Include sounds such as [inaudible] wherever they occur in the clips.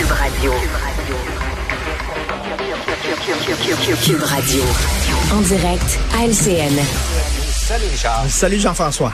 Cube Radio. Cube Radio. En direct à LCN. Salut Richard. Salut Jean-François.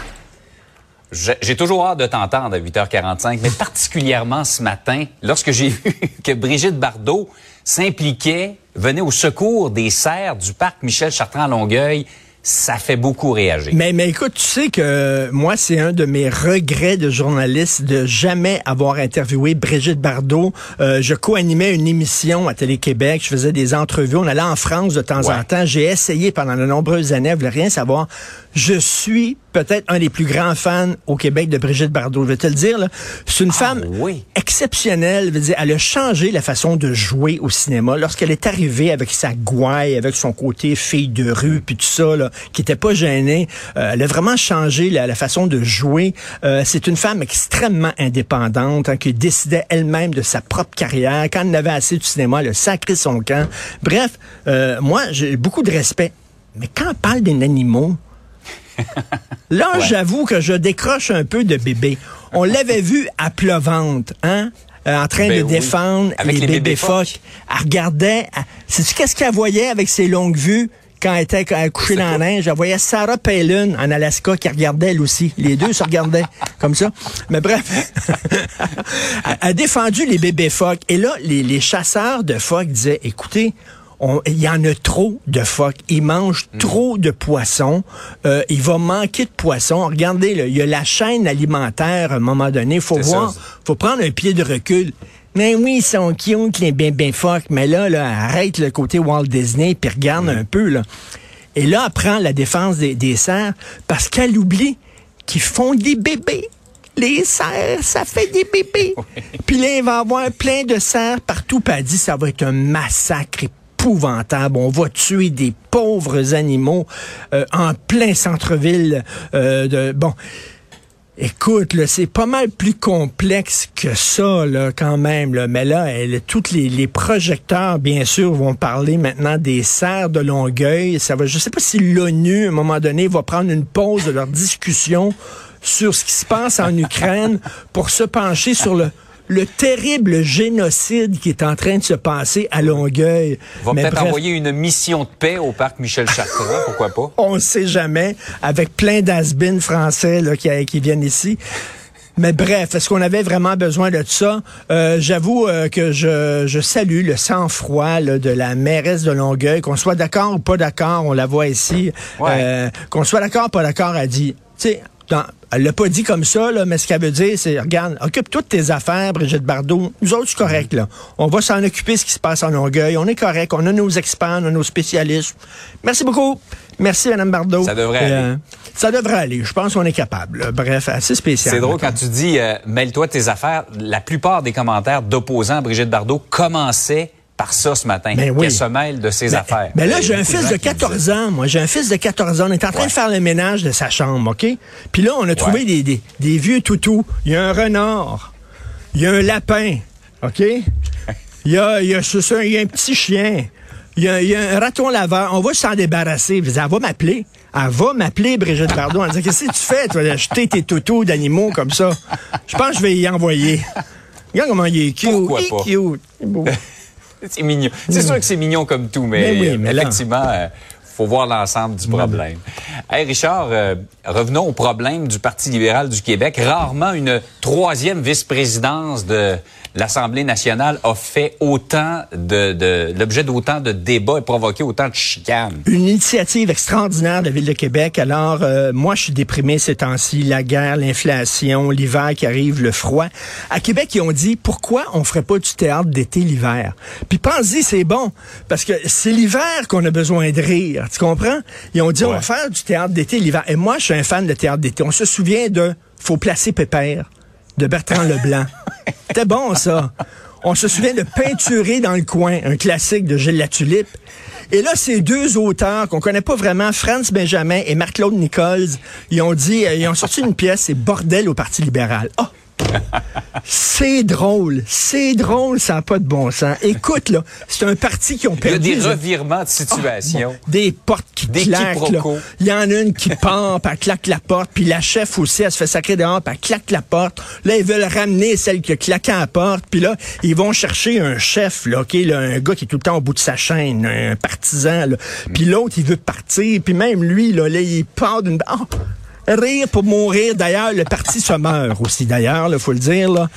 Je- J'ai toujours hâte de t'entendre à 8h45, mais particulièrement ce matin, lorsque j'ai [laughs] vu que Brigitte Bardot s'impliquait, venait au secours des serres du parc Michel Chartrand à Longueuil, ça fait beaucoup réagir. Mais, mais écoute, tu sais que moi, c'est un de mes regrets de journaliste de jamais avoir interviewé Brigitte Bardot. Euh, je co-animais une émission à Télé-Québec, je faisais des entrevues, on allait en France de temps Ouais. en temps. J'ai essayé pendant de nombreuses années, je voulais rien savoir. Je suis peut-être un des plus grands fans au Québec de Brigitte Bardot. Je vais te le dire, là. c'est une femme oui. exceptionnelle. Je veux dire, elle a changé la façon de jouer au cinéma. Lorsqu'elle est arrivée avec sa gouaille, avec son côté fille de rue, puis tout ça, là, qui était pas gênée, euh, elle a vraiment changé la, la façon de jouer. Euh, c'est une femme extrêmement indépendante, hein, qui décidait elle-même de sa propre carrière. Quand elle avait assez du cinéma, elle a sacré son camp. Bref, euh, moi, j'ai beaucoup de respect. Mais quand on parle des animaux, [laughs] Là, Ouais. j'avoue que je décroche un peu de bébé. On l'avait vu à Pleuvante, hein? euh, en train Ben de oui. défendre Avec les, les bébés bébés phoques. Elle regardait. Sais-tu qu'est-ce qu'elle voyait avec ses longues vues? Quand elle était C'est dans la quoi? neige? Elle voyait Sarah Palin en Alaska qui regardait elle aussi. Les deux se regardaient [laughs] comme ça. Mais bref, [laughs] elle a défendu les bébés phoques. Et là, les, les chasseurs de phoques disaient, écoutez, il y en a trop de phoques. Ils mangent Mm. trop de poissons. Euh, il va manquer de poissons. Regardez, là, il y a la chaîne alimentaire à un moment donné. Il faut voir, ça. faut prendre un pied de recul. Mais oui, ils sont cute, les bébés phoques. Mais là, là, arrête le côté Walt Disney puis regarde un peu. Là. Et là, elle prend la défense des, des cerfs parce qu'elle oublie qu'ils font des bébés. Les cerfs, ça fait des bébés. [laughs] Puis là, il va y avoir plein de cerfs partout. Puis elle dit, ça va être un massacre On va tuer des pauvres animaux euh, en plein centre-ville. euh, de Bon, Écoute, c'est pas mal plus complexe que ça, quand même. Mais là, elle, tous les, les projecteurs, bien sûr, vont parler maintenant des serres de Longueuil. Ça va, je sais pas si l'ONU, à un moment donné, va prendre une pause de leur discussion sur ce qui se passe en Ukraine pour se pencher sur le, le terrible génocide qui est en train de se passer à Longueuil. On va peut-être envoyer une mission de paix au parc Michel Chartrand, [laughs] pourquoi pas? on ne sait jamais, avec plein has français là, qui, qui viennent ici. Mais bref, est-ce qu'on avait vraiment besoin de ça? Euh, J'avoue euh, que je, je salue le sang-froid de la mairesse de Longueuil, qu'on soit d'accord ou pas d'accord, on la voit ici. Ouais. Euh, qu'on soit d'accord ou pas d'accord, elle dit, tu sais, dans- elle l'a pas dit comme ça, là, mais ce qu'elle veut dire, c'est, regarde, occupe toutes tes affaires, Brigitte Bardot. Nous autres, c'est correct, là. On va s'en occuper, ce qui se passe en Longueuil. On est correct. On a nos experts, on a nos spécialistes. Merci beaucoup. Merci, Mme Bardot. Ça devrait aller. ça devrait aller. Je pense qu'on est capable. là. Bref, assez spécial. C'est drôle quand tu dis euh, mêle-toi de tes affaires. La plupart des commentaires d'opposants à Brigitte Bardot commençaient par ça ce matin. Ben oui. Qu'elle se mêle de ses Ben, affaires. ben là, Il j'ai un fils de qui disaient 14 ans, moi. J'ai un fils de 14 ans. On est en train Ouais. de faire le ménage de sa chambre, OK? Puis là, on a trouvé Ouais. des, des, des vieux toutous. Il y a un renard. Il y a un lapin, OK? Il y a, il y a, ça, il y a un petit chien. Il y a, il y a un raton laveur. On va s'en débarrasser. Je dis, Elle va m'appeler. Elle va m'appeler, Brigitte Bardot. Elle dit, qu'est-ce que tu fais, toi, d'acheter tes toutous d'animaux comme ça? Je pense que je vais y envoyer. Regarde comment il est cute. Pourquoi Il est pas? cute. C'est beau. C'est mignon. C'est sûr que c'est mignon comme tout, mais, Mais oui, euh, mais là- effectivement, euh, faut voir l'ensemble du problème. Hey Richard, euh, revenons au problème du Parti libéral du Québec. Rarement une troisième vice-présidence de l'Assemblée nationale a fait autant de, de l'objet d'autant de débats et provoqué autant de chicanes. Une initiative extraordinaire de la Ville de Québec. Alors, euh, moi, je suis déprimé ces temps-ci. La guerre, l'inflation, l'hiver qui arrive, le froid. À Québec, ils ont dit, pourquoi on ferait pas du théâtre d'été l'hiver? Puis pense-y, c'est bon. Parce que c'est l'hiver qu'on a besoin de rire. Tu comprends? Ils ont dit, on va faire du théâtre d'été l'hiver. Et moi, je suis un fan de théâtre d'été. On se souvient de Faut placer Pépère de Bertrand [laughs] Leblanc. C'était bon, ça. On se souvient de Peinturer dans le coin, un classique de Gilles Latulippe. Et là, ces deux auteurs qu'on connaît pas vraiment, Franz Benjamin et Marc-Claude Nichols, ils ont dit, euh, ils ont sorti une pièce, c'est Bordel au Parti libéral. Ah! [laughs] c'est drôle, c'est drôle, ça n'a pas de bon sens. Écoute, là, c'est un parti qui ont perdu. Il y a des revirements de situation. Ah, des portes qui des claquent. là. Il y en a une qui [laughs] part, puis elle claque la porte, puis la chef aussi, elle se fait sacrer dehors, puis elle claque la porte. Là, ils veulent ramener celle qui a claqué la porte, puis là, ils vont chercher un chef, là, là, un gars qui est tout le temps au bout de sa chaîne, un partisan, là. Puis l'autre, il veut partir, puis même lui, là, là il part d'une... Ah! Rire pour mourir. D'ailleurs, le parti se meurt aussi, d'ailleurs, il faut le dire. Là.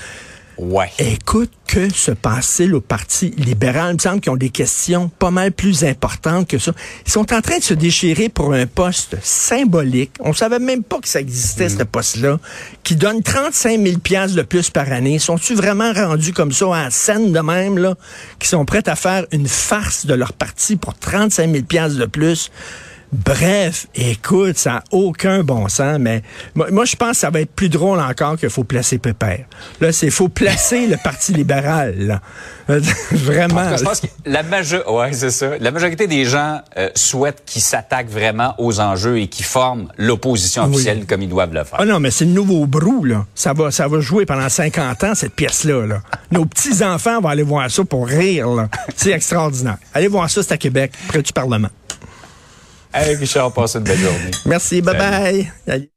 Ouais. Écoute, que se passe-t-il au Parti libéral? Il me semble qu'ils ont des questions pas mal plus importantes que ça. Ils sont en train de se déchirer pour un poste symbolique. On savait même pas que ça existait, ce poste-là, qui donne 35 000 piastres de plus par année. Sont-ils vraiment rendus comme ça à scène de même, là, qui sont prêts à faire une farce de leur parti pour 35 000 piastres de plus? Bref, écoute, ça n'a aucun bon sens, mais moi, je pense que ça va être plus drôle encore qu'il faut placer Pépère. Là, c'est faut placer le Parti libéral. Là. [laughs] vraiment. je pense que la, major... ouais, c'est ça. la majorité des gens euh, souhaitent qu'ils s'attaquent vraiment aux enjeux et qu'ils forment l'opposition officielle comme ils doivent le faire. Ah non, mais c'est le nouveau brou, là. Ça va, ça va jouer pendant 50 ans, cette pièce-là. Là. Nos petits-enfants vont aller voir ça pour rire. là. C'est extraordinaire. Allez voir ça, c'est à Québec, près du Parlement. Hey Richard, passe une belle journée. Merci, bye bye.